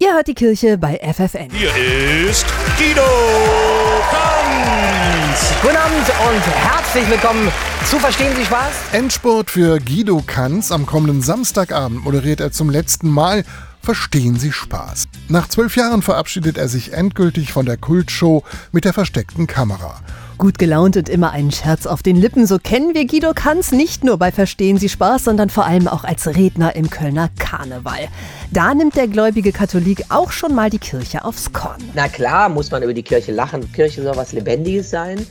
Ihr hört die Kirche bei FFN. Hier ist Guido Kanz. Guten Abend und herzlich willkommen zu Verstehen Sie Spaß? Endspurt für Guido Kanz. Am kommenden Samstagabend moderiert er zum letzten Mal Verstehen Sie Spaß. Nach zwölf Jahren verabschiedet er sich endgültig von der Kultshow mit der versteckten Kamera. Gut gelaunt und immer einen Scherz auf den Lippen, so kennen wir Guido Kanz nicht nur bei Verstehen Sie Spaß, sondern vor allem auch als Redner im Kölner Karneval. Da nimmt der gläubige Katholik auch schon mal die Kirche aufs Korn. Na klar, muss man über die Kirche lachen. Kirche soll was Lebendiges sein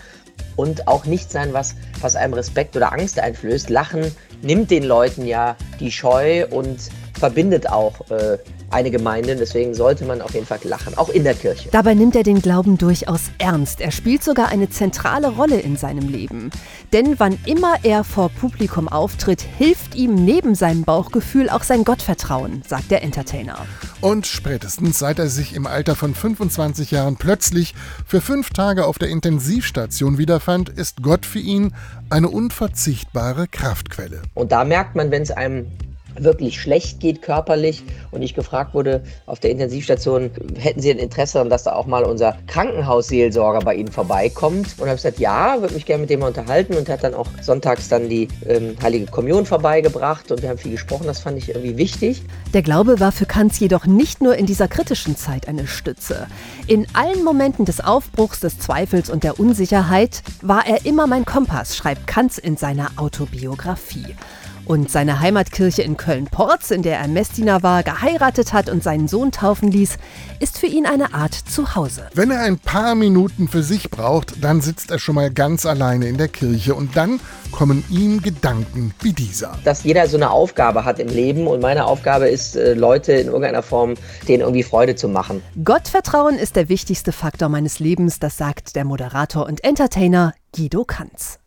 und auch nicht sein, was, was einem Respekt oder Angst einflößt. Lachen nimmt den Leuten ja die Scheu und verbindet auch äh, eine Gemeinde. Deswegen sollte man auf jeden Fall lachen, auch in der Kirche. Dabei nimmt er den Glauben durchaus ernst. Er spielt sogar eine zentrale Rolle in seinem Leben. Denn wann immer er vor Publikum auftritt, hilft ihm neben seinem Bauchgefühl auch sein Gottvertrauen, sagt der Entertainer. Und spätestens seit er sich im Alter von 25 Jahren plötzlich für fünf Tage auf der Intensivstation wiederfand, ist Gott für ihn eine unverzichtbare Kraftquelle. Und da merkt man, wenn es einem wirklich schlecht geht körperlich und ich gefragt wurde auf der Intensivstation, hätten Sie ein Interesse daran, dass da auch mal unser Krankenhausseelsorger bei Ihnen vorbeikommt? Und habe gesagt, ja, würde mich gerne mit dem unterhalten und hat dann auch sonntags dann die ähm, Heilige Kommunion vorbeigebracht und wir haben viel gesprochen, das fand ich irgendwie wichtig. Der Glaube war für Kanz jedoch nicht nur in dieser kritischen Zeit eine Stütze. In allen Momenten des Aufbruchs, des Zweifels und der Unsicherheit war er immer mein Kompass, schreibt Kanz in seiner Autobiografie. Und seine Heimatkirche in Köln-Porz, in der er Messdiener war, geheiratet hat und seinen Sohn taufen ließ, ist für ihn eine Art Zuhause. Wenn er ein paar Minuten für sich braucht, dann sitzt er schon mal ganz alleine in der Kirche und dann kommen ihm Gedanken wie dieser. Dass jeder so eine Aufgabe hat im Leben und meine Aufgabe ist, äh, Leute in irgendeiner Form denen irgendwie Freude zu machen. Gottvertrauen ist der wichtigste Faktor meines Lebens, das sagt der Moderator und Entertainer Guido Kanz.